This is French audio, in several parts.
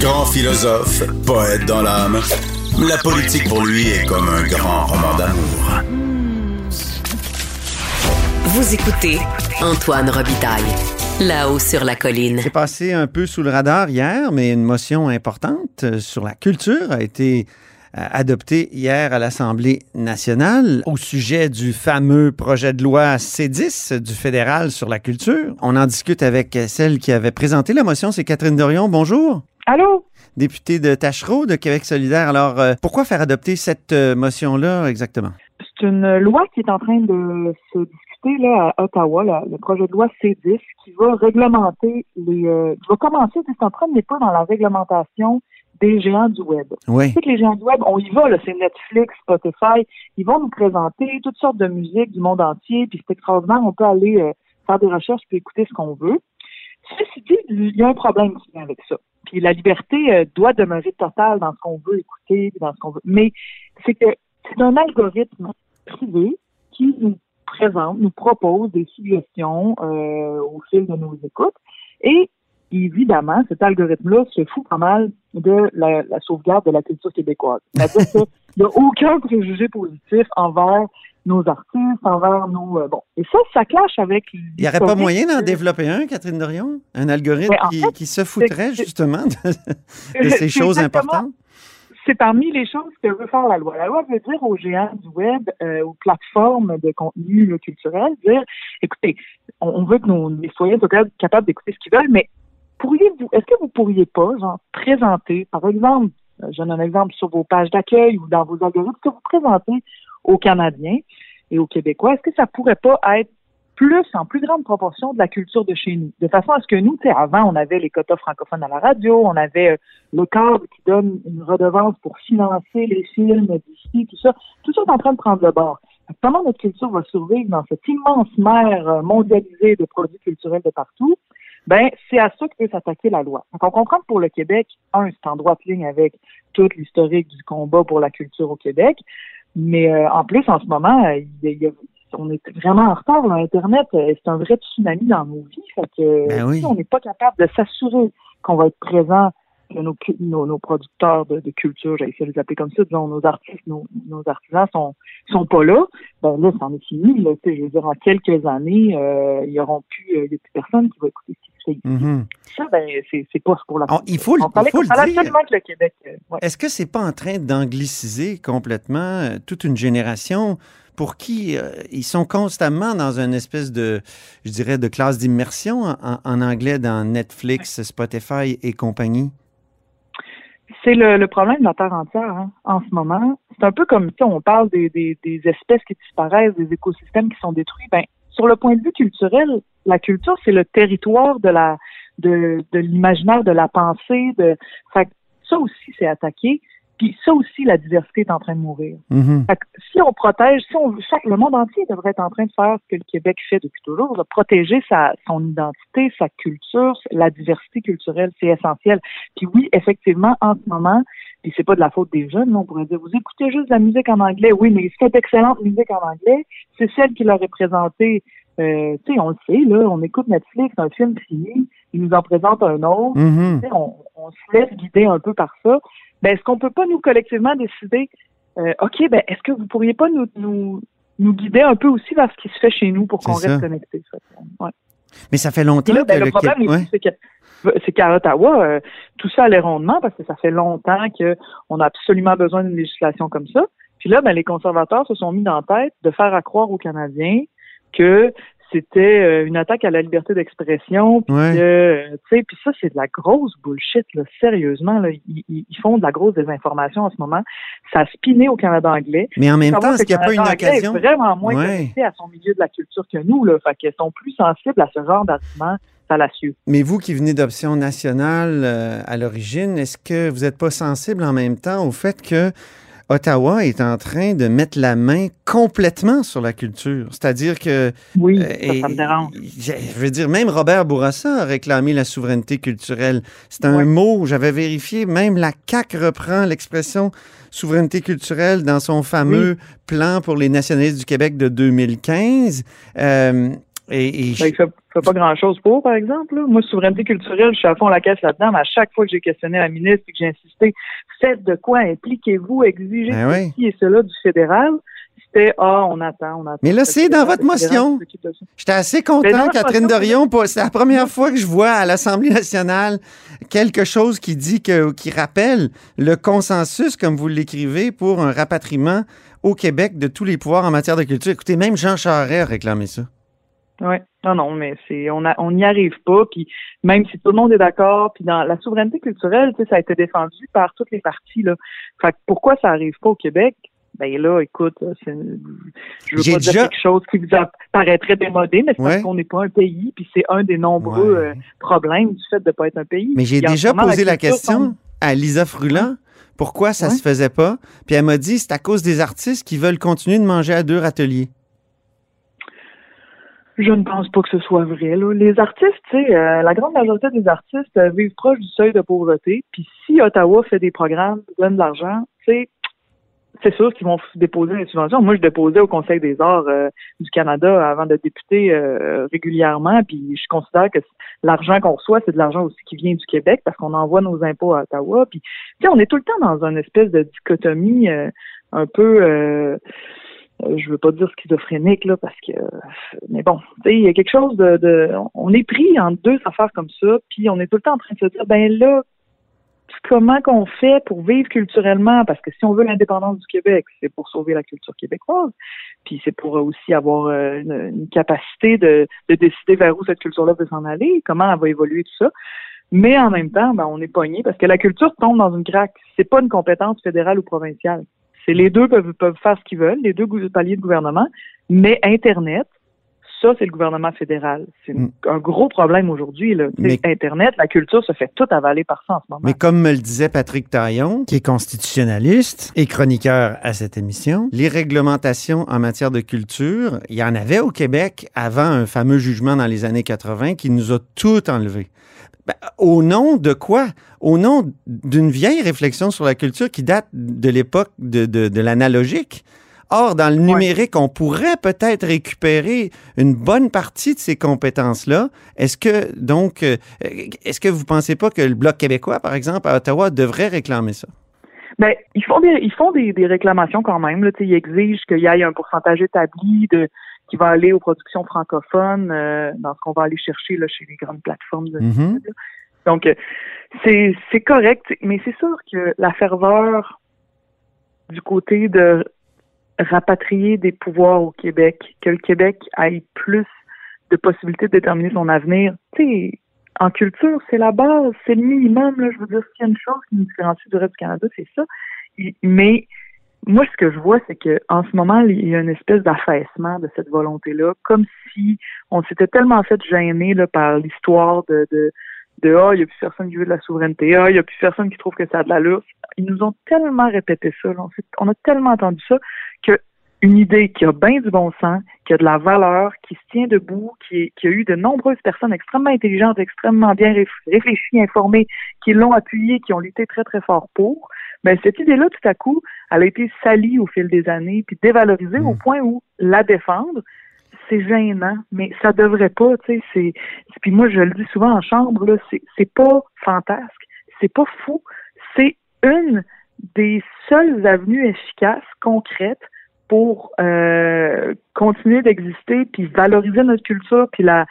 Grand philosophe, poète dans l'âme, la politique pour lui est comme un grand roman d'amour. Vous écoutez Antoine Robitaille, là-haut sur la colline. C'est passé un peu sous le radar hier, mais une motion importante euh, sur la culture a été euh, adoptée hier à l'Assemblée nationale au sujet du fameux projet de loi C10 du fédéral sur la culture. On en discute avec celle qui avait présenté la motion, c'est Catherine Dorion. Bonjour. Allô? Députée de Tachereau de Québec solidaire. Alors, euh, pourquoi faire adopter cette euh, motion-là exactement? C'est une loi qui est en train de se discuter là, à Ottawa, là, le projet de loi C10, qui va réglementer les. Euh, qui va commencer, c'est en train de n'est pas dans la réglementation des géants du web. Oui. Tu sais que les géants du web, on y va, là, c'est Netflix, Spotify, ils vont nous présenter toutes sortes de musique du monde entier, puis c'est extraordinaire, on peut aller euh, faire des recherches puis écouter ce qu'on veut. Ceci dit, il y a un problème qui vient avec ça. Puis la liberté euh, doit demeurer totale dans ce qu'on veut écouter, dans ce qu'on veut. Mais c'est que c'est un algorithme privé qui nous présente, nous propose des suggestions euh, au fil de nos écoutes. Et évidemment, cet algorithme-là se fout pas mal de la, la sauvegarde de la culture québécoise. C'est-à-dire qu'il n'y a aucun préjugé positif envers nos artistes, envers nos... euh, bon. Et ça, ça clash avec... Il n'y aurait pas moyen d'en développer un, Catherine Dorion? Un algorithme Mais en qui, fait, qui se foutrait justement de, de ces choses importantes? c'est parmi les choses que veut faire la loi. La loi veut dire aux géants du web, euh, aux plateformes de contenu culturel, dire, écoutez, on, on veut que nos les citoyens soient capables d'écouter ce qu'ils veulent, mais pourriez-vous, est-ce que vous pourriez pas, genre, présenter, par exemple, euh, je donne un exemple sur vos pages d'accueil ou dans vos algorithmes, que vous présentez aux Canadiens et aux Québécois, est-ce que ça pourrait pas être plus, en plus grande proportion de la culture de chez nous? De façon à ce que nous, tu sais, avant, on avait les quotas francophones à la radio, on avait euh, le cadre qui donne une redevance pour financer les films d'ici, tout ça. Tout ça est en train de prendre le bord. Comment notre culture va survivre dans cette immense mer euh, mondialisée de produits culturels de partout? Ben, c'est à ça que peut s'attaquer la loi. Donc, on comprend que pour le Québec, un, c'est en droite ligne avec toute l'historique du combat pour la culture au Québec. Mais euh, en plus, en ce moment, euh, il y a- il y a- on est vraiment en retard. Là. Internet, euh, c'est un vrai tsunami dans nos vies. Fait que Ben oui. si on n'est pas capable de s'assurer qu'on va être présent, que nos, nos, nos producteurs de, de culture, j'ai essayé de les appeler comme ça, disons, nos artistes, nos, nos artisans sont sont pas là, ben là, c'en est fini. Là, je veux dire, en quelques années, euh, il y auront plus, euh, il y a plus personne qui va écouter ce qui se fait ici. Mhm. Ça, ben, c'est pas pour la il faut le- On il faut on le parlait dire. que le Québec. euh, ouais. Est-ce que c'est pas en train d'angliciser complètement euh, toute une génération pour qui euh, ils sont constamment dans une espèce de, je dirais, de classe d'immersion en, en anglais dans Netflix, Spotify et compagnie? C'est le, le problème de la Terre entière hein, en ce moment. C'est un peu comme si on parle des, des, des espèces qui disparaissent, des écosystèmes qui sont détruits. Ben, sur le point de vue culturel, la culture, c'est le territoire de la de, de l'imaginaire, de la pensée. De, ça aussi, c'est attaqué. Puis ça aussi, la diversité est en train de mourir. Mhm. Fait que si on protège, si on chaque, le monde entier devrait être en train de faire ce que le Québec fait depuis toujours, de protéger sa, son identité, sa culture, la diversité culturelle, c'est essentiel. Puis oui, effectivement, en ce moment, puis c'est pas de la faute des jeunes, on pourrait dire, vous écoutez juste de la musique en anglais, oui, mais cette excellente musique en anglais, c'est celle qui leur est présentée. Euh, tu sais, on le sait, là, on écoute Netflix, un film fini, ils nous en présentent un autre. Mhm. Sais, on, on se laisse guider un peu par ça. Ben, est-ce qu'on peut pas nous collectivement décider, euh, ok, ben est-ce que vous pourriez pas nous, nous nous guider un peu aussi vers ce qui se fait chez nous pour qu'on reste que, ouais. Mais ça fait longtemps là, ben, que le le problème ouais. c'est que c'est qu'à Ottawa, euh, tout ça allait rondement parce que ça fait longtemps qu'on a absolument besoin d'une législation comme ça. Puis là, ben, les conservateurs se sont mis dans la tête de faire à croire aux Canadiens que c'était euh, une attaque à la liberté d'expression, puis Ouais. euh, puis ça c'est de la grosse bullshit là, sérieusement là, ils, font de la grosse désinformation en ce moment. Ça a spiné au Canada anglais. Mais en même temps, est-ce qu'il n'y a pas une occasion? est vraiment moins Ouais. connecté à son milieu de la culture que nous là, fait qu'ils sont plus sensibles à ce genre d'arguments fallacieux. Mais vous qui venez d'Option nationale euh, à l'origine, est-ce que vous n'êtes pas sensible en même temps au fait que Ottawa est en train de mettre la main complètement sur la culture? C'est-à-dire que... Oui, euh, ça, et- ça me dérange. Je veux dire, même Robert Bourassa a réclamé la souveraineté culturelle. C'est un mot, j'avais vérifié, même la CAQ reprend l'expression souveraineté culturelle dans son fameux plan pour les nationalistes du Québec de 2015. Euh, Et, et Ben, il fait, fait pas grand-chose pour, par exemple. là. Moi, souveraineté culturelle, je suis à fond la caisse là-dedans, mais à chaque fois que j'ai questionné la ministre et que j'ai insisté, faites de quoi, impliquez-vous, exigez Ben oui. ceci et cela du fédéral, c'était « Ah, on attend, on attend ». Mais là, c'est dans votre motion. J'étais assez content, Catherine Dorion. C'est la première fois que je vois à l'Assemblée nationale quelque chose qui dit que, qui rappelle le consensus, comme vous l'écrivez, pour un rapatriement au Québec de tous les pouvoirs en matière de culture. Écoutez, même Jean Charest a réclamé ça. Oui, non, non, mais c'est on a on n'y arrive pas. Puis même si tout le monde est d'accord, puis dans la souveraineté culturelle, tu sais, ça a été défendu par toutes les parties là. Fait que pourquoi ça arrive pas au Québec? Ben là, écoute, c'est, je veux pas dire quelque chose qui vous paraîtrait démodé, mais c'est Ouais. parce qu'on n'est pas un pays, puis c'est un des nombreux Ouais. euh, problèmes du fait de pas être un pays. Mais j'ai déjà posé la question à Lisa Fruland. Pourquoi ça Ouais. se faisait pas? Puis elle m'a dit c'est à cause des artistes qui veulent continuer de manger à deux râteliers. Je ne pense pas que ce soit vrai. Là. Les artistes, tu sais, euh, la grande majorité des artistes euh, vivent proche du seuil de pauvreté. Puis si Ottawa fait des programmes, donne de l'argent, sais, c'est sûr qu'ils vont déposer des subventions. Moi, je déposais au Conseil des arts euh, du Canada avant de députer euh, régulièrement. Puis je considère que l'argent qu'on reçoit, c'est de l'argent aussi qui vient du Québec parce qu'on envoie nos impôts à Ottawa. Puis, tu sais, on est tout le temps dans une espèce de dichotomie euh, un peu... Euh, euh, je veux pas dire schizophrénique là parce que mais bon il y a quelque chose de, de on est pris en deux affaires comme ça puis on est tout le temps en train de se dire ben là comment qu'on fait pour vivre culturellement? Parce que si on veut l'indépendance du Québec c'est pour sauver la culture québécoise puis c'est pour aussi avoir euh, une, une capacité de, de décider vers où cette culture-là veut s'en aller comment elle va évoluer tout ça. Mais en même temps ben on est pogné parce que la culture tombe dans une craque. C'est pas une compétence fédérale ou provinciale les deux peuvent, peuvent faire ce qu'ils veulent, les deux paliers de gouvernement, mais Internet, ça, c'est le gouvernement fédéral. C'est une- un gros problème aujourd'hui. Mais- Internet, la culture se fait tout avaler par ça en ce moment. Mais comme me le disait Patrick Taillon, qui est constitutionnaliste et chroniqueur à cette émission, les réglementations en matière de culture, il y en avait au Québec avant un fameux jugement dans les années 80 qui nous a tout enlevé. Ben, au nom de quoi? Au nom d'une vieille réflexion sur la culture qui date de l'époque de, de- de l'analogique. Or, dans le numérique, on pourrait peut-être récupérer une bonne partie de ces compétences-là. Est-ce que, donc, euh, est-ce que vous pensez pas que le Bloc québécois, par exemple, à Ottawa, devrait réclamer ça? Ben, ils font des, ils font des, des réclamations quand même. Là, ils exigent qu'il y ait un pourcentage établi de qui va aller aux productions francophones euh, dans ce qu'on va aller chercher là, chez les grandes plateformes de Mhm. Donc, euh, c'est c'est correct, mais c'est sûr que la ferveur du côté de rapatrier des pouvoirs au Québec, que le Québec ait plus de possibilités de déterminer son avenir, tu sais, en culture, c'est la base, c'est le minimum. Là, je veux dire, s'il y a une chose qui nous différencie du reste du Canada, c'est ça. Mais moi, ce que je vois, c'est que en ce moment, il y a une espèce d'affaissement de cette volonté-là, comme si on s'était tellement fait gêner là, par l'histoire de, de de ah, il n'y a plus personne qui veut de la souveraineté, ah, il n'y a plus personne qui trouve que ça a de l'allure. Ils nous ont tellement répété ça, là. on, a tellement entendu ça que une idée qui a bien du bon sens, qui a de la valeur, qui se tient debout, qui, est- qui a eu de nombreuses personnes extrêmement intelligentes, extrêmement bien réf- réfléchies, informées, qui l'ont appuyée, qui ont lutté très, très fort pour, ben, cette idée-là, tout à coup, elle a été salie au fil des années, puis dévalorisée Mm. au point où la défendre, c'est gênant, mais ça devrait pas, tu sais, c'est, puis moi, je le dis souvent en chambre, là, c'est pas fantasque, c'est pas fou, c'est une des seules avenues efficaces, concrètes, pour euh, continuer d'exister, puis valoriser notre culture, puis la,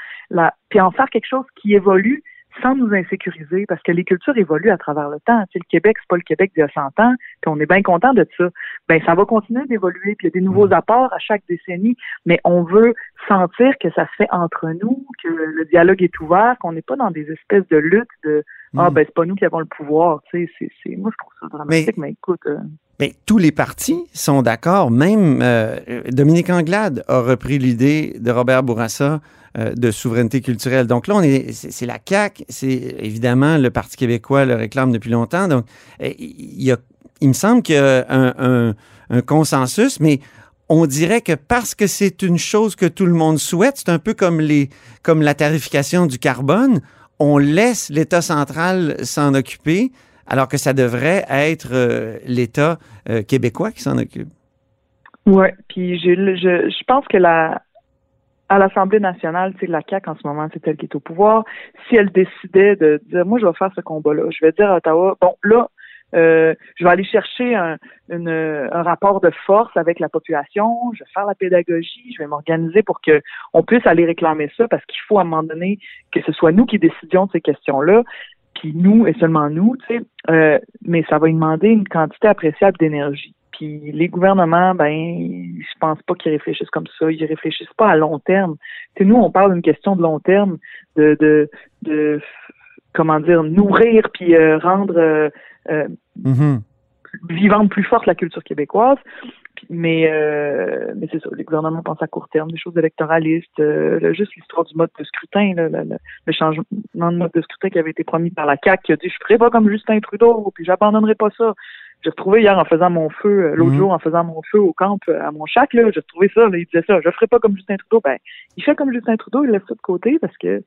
puis en faire quelque chose qui évolue sans nous insécuriser, parce que les cultures évoluent à travers le temps. Tu sais, le Québec, c'est pas le Québec d'il y a 100 ans, puis on est bien content de ça. Ben, ça va continuer d'évoluer, puis il y a des nouveaux apports à chaque décennie, mais on veut sentir que ça se fait entre nous, que le dialogue est ouvert, qu'on n'est pas dans des espèces de luttes de ah Mm. ben c'est pas nous qui avons le pouvoir. Tu sais, c'est, c'est, moi je trouve ça dramatique, mais, écoute. euh, Mais tous les partis sont d'accord. Même euh, Dominique Anglade a repris l'idée de Robert Bourassa euh, de souveraineté culturelle. Donc là, on est, c'est, la CAQ, c'est évidemment le Parti québécois le réclame depuis longtemps. Donc, euh, il, y a, il me semble qu'il y a un, un- un consensus, mais on dirait que parce que c'est une chose que tout le monde souhaite, c'est un peu comme, les, comme la tarification du carbone, on laisse l'État central s'en occuper, alors que ça devrait être euh, l'État québécois qui s'en occupe. Ouais, puis le- je, je pense que la à l'Assemblée nationale, c'est la CAQ en ce moment, c'est elle qui est au pouvoir. Si elle décidait de dire, moi, je vais faire ce combat-là, je vais dire à Ottawa, bon, là, euh, je vais aller chercher un, un, rapport de force avec la population, je vais faire la pédagogie, je vais m'organiser pour que on puisse aller réclamer ça parce qu'il faut à un moment donné que ce soit nous qui décidions de ces questions-là, puis nous et seulement nous, tu sais. Euh, mais ça va demander une quantité appréciable d'énergie. Puis les gouvernements, ben, je pense pas qu'ils réfléchissent comme ça. Ils réfléchissent pas à long terme. Tu nous, on parle d'une question de long terme, de, de, de comment dire, nourrir puis euh, rendre euh, euh mm-hmm. vivante plus forte la culture québécoise. Mais, euh, mais c'est ça, les gouvernements pensent à court terme, des choses électoralistes, juste l'histoire du mode de scrutin, le, le, changement de mode de scrutin qui avait été promis par la CAQ, qui a dit je ferai pas comme Justin Trudeau, puis j'abandonnerai pas ça. J'ai retrouvé hier en faisant mon feu, euh, l'autre mhm. jour en faisant mon feu au camp euh, à mon chac, là, j'ai retrouvé ça, là, il disait ça, je ferai pas comme Justin Trudeau. Ben, il fait comme Justin Trudeau, il laisse ça de côté parce que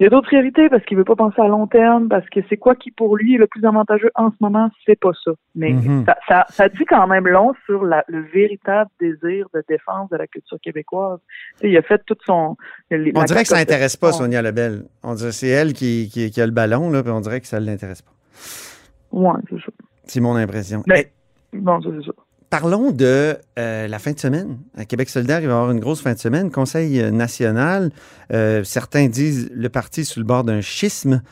il y a d'autres priorités parce qu'il veut pas penser à long terme, parce que c'est quoi qui pour lui est le plus avantageux en ce moment, c'est pas ça. Mais mhm. ça, ça, ça, dit quand même long sur la, le véritable désir de défense de la culture québécoise. il a fait tout son. on dirait que ça n'intéresse pas Sonia Lebel. On dirait c'est elle qui, qui, qui, a le ballon là, puis on dirait que ça l'intéresse pas. Ouais, c'est ça. C'est mon impression. Mais, bon, c'est ça. Parlons de euh, la fin de semaine. À Québec solidaire, il va y avoir une grosse fin de semaine. Conseil euh, national, euh, certains disent le parti sous le bord d'un schisme,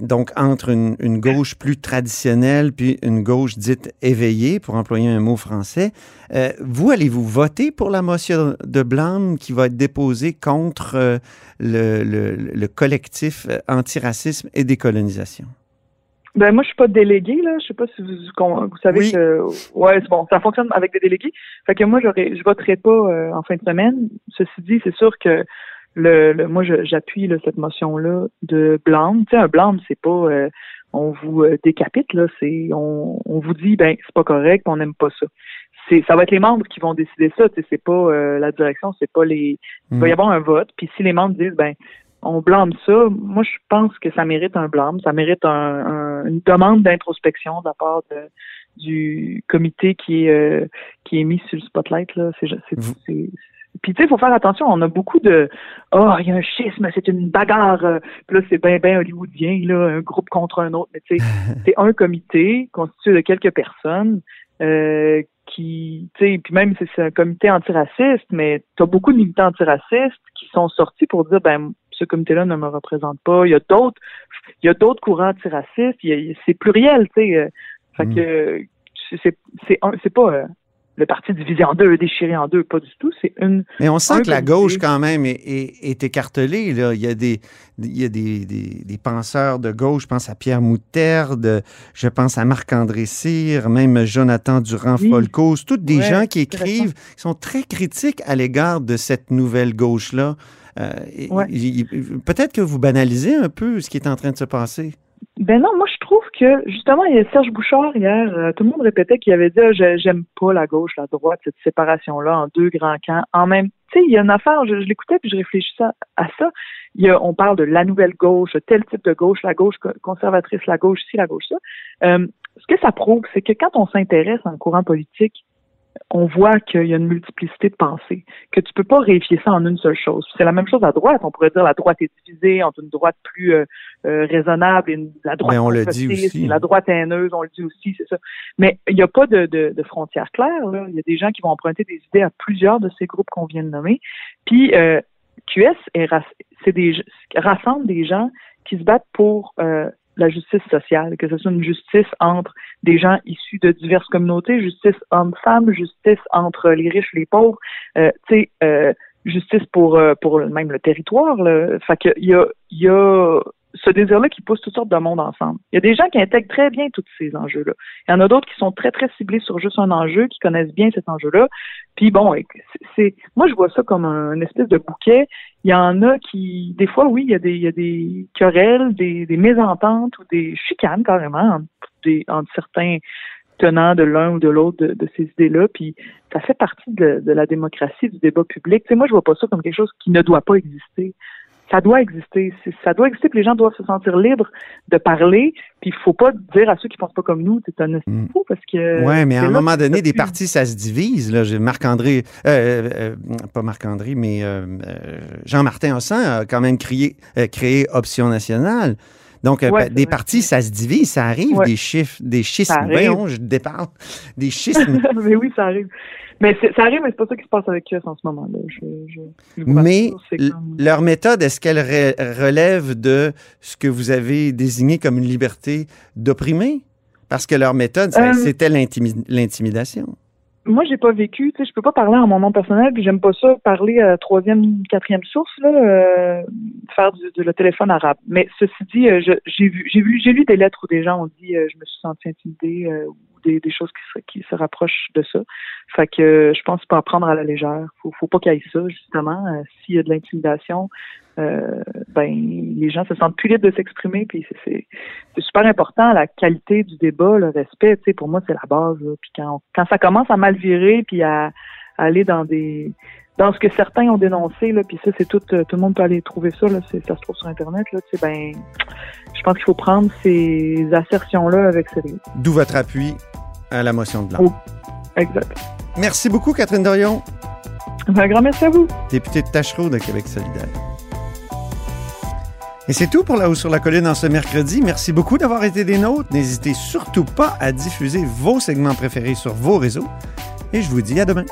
donc entre une, gauche plus traditionnelle puis une gauche dite éveillée, pour employer un mot français. vous, allez-vous voter pour la motion de blâme qui va être déposée contre le, le collectif antiracisme et décolonisation? Ben moi je suis pas délégué là, je sais pas si vous, vous savez que ouais c'est bon, ça fonctionne avec des délégués. Fait que moi j'aurais je voterai pas euh, en fin de semaine. Ceci dit, c'est sûr que le, le moi j'appuie cette motion là de blâme. Tu sais un blâme c'est pas euh, on vous euh, décapite là, c'est on, on vous dit ben c'est pas correct, on n'aime pas ça. C'est ça va être les membres qui vont décider ça, tu sais c'est pas la direction, c'est pas les il va y mm. avoir un vote, puis si les membres disent ben on blâme ça. Moi, je pense que ça mérite un blâme, ça mérite une demande d'introspection de la part du comité qui est euh, qui est mis sur le spotlight là. C'est, puis tu sais, il faut faire attention. On a beaucoup de oh, il y a un schisme, c'est une bagarre. Euh, puis là, c'est bien bien hollywoodien là, un groupe contre un autre. Mais tu sais, c'est un comité constitué de quelques personnes. Euh, qui, tu sais, puis même c'est un comité antiraciste, mais tu as beaucoup de militants antiracistes qui sont sortis pour dire, ben ce comité-là ne me représente pas. Il y a d'autres, il y a d'autres courants antiracistes. C'est pluriel, tu sais. Euh, fait mm. que c'est pas euh, le parti divisé en deux, déchiré en deux, pas du tout. C'est une. Mais on sent que la gauche, quand même, est, est, écartelée. Là. Il y a, des, il y a des, des, penseurs de gauche, je pense à Pierre Moutarde, je pense à Marc-André Cyr, même Jonathan Durand-Folcos, toutes des gens qui écrivent, qui sont très critiques à l'égard de cette nouvelle gauche-là. Euh, peut-être que vous banalisez un peu ce qui est en train de se passer. Ben non, moi je trouve que justement, il y a Serge Bouchard hier, euh, tout le monde répétait qu'il avait dit ah, j'aime pas la gauche, la droite, cette séparation-là en deux grands camps. En même tu sais, il y a une affaire, je, l'écoutais puis je réfléchissais à, ça. Il y a, on parle de la nouvelle gauche, tel type de gauche, la gauche conservatrice, la gauche ci, la gauche ça. Euh, ce que ça prouve, c'est que quand on s'intéresse en courant politique, on voit qu'il y a une multiplicité de pensées, que tu peux pas réifier ça en une seule chose. C'est la même chose à droite. On pourrait dire la droite est divisée entre une droite plus euh, euh, raisonnable et une, la droite Mais on le dit aussi. la droite haineuse, on le dit aussi, c'est ça. Mais il n'y a pas de, de, de frontières claires. Il y a des gens qui vont emprunter des idées à plusieurs de ces groupes qu'on vient de nommer. Puis euh, QS est, c'est des rassemble des gens qui se battent pour euh, la justice sociale, que ce soit une justice entre des gens issus de diverses communautés, justice hommes-femmes, justice entre les riches et les pauvres, euh, tu sais, euh, justice pour euh, pour même le territoire. Là. Fait y a, y a ce désir-là qui pousse toutes sortes de monde ensemble. Il y a des gens qui intègrent très bien tous ces enjeux-là. Il y en a d'autres qui sont très, très ciblés sur juste un enjeu, qui connaissent bien cet enjeu-là. Puis bon, c'est moi je vois ça comme un, espèce de bouquet. Il y en a qui, des fois, oui, il y a des, il y a des querelles, des, des mésententes ou des chicanes carrément entre, des, entre certains tenants de l'un ou de l'autre de, ces idées-là, puis ça fait partie de, de, la démocratie, du débat public. Tu sais, moi, je vois pas ça comme quelque chose qui ne doit pas exister. Ça doit exister. Ça doit exister, que les gens doivent se sentir libres de parler. Puis il faut pas dire à ceux qui pensent pas comme nous, c'est un mm. fou parce que. Ouais, mais à un moment donné, des partis, ça se divise. Là, Marc-André, euh, euh, pas Marc-André, mais euh, Jean-Martin Hossan a quand même créé, créé Option nationale. Donc, ben, des partis, ça se divise, ça arrive, des chiffres, des schismes. Voyons, je déparle. Des schismes. mais oui, ça arrive. Mais ça arrive, mais c'est pas ça qui se passe avec eux en ce moment-là. mais leur méthode, est-ce qu'elle relève de ce que vous avez désigné comme une liberté d'opprimer? Parce que leur méthode, euh, c'était l'intimidation moi, j'ai pas vécu, tu sais, je peux pas parler en mon nom personnel, puis j'aime pas ça parler à troisième, quatrième source, là, euh, faire du, de, téléphone arabe. Mais ceci dit, euh, j'ai vu, j'ai vu, j'ai lu des lettres où des gens ont dit, euh, je me suis senti intimidée ou des, choses qui se, rapprochent de ça. Fait que je pense pas prendre à la légère. Faut, faut pas qu'il y ait ça, justement. S'il y a de l'intimidation, euh, ben les gens se sentent plus libres de s'exprimer puis c'est super important la qualité du débat le respect tu sais pour moi c'est la base puis quand ça commence à mal virer puis à, aller dans des dans ce que certains ont dénoncé là puis ça c'est tout tout le monde peut aller trouver ça là ça se trouve sur internet là ben je pense qu'il faut prendre ces assertions là avec sérieux d'où votre appui à la motion de blanc exact merci beaucoup Catherine Dorion un grand merci à vous députée de Tachereau de Québec solidaire et c'est tout pour La Haut sur la Colline en ce mercredi. Merci beaucoup d'avoir été des nôtres. N'hésitez surtout pas à diffuser vos segments préférés sur vos réseaux. Et je vous dis à demain.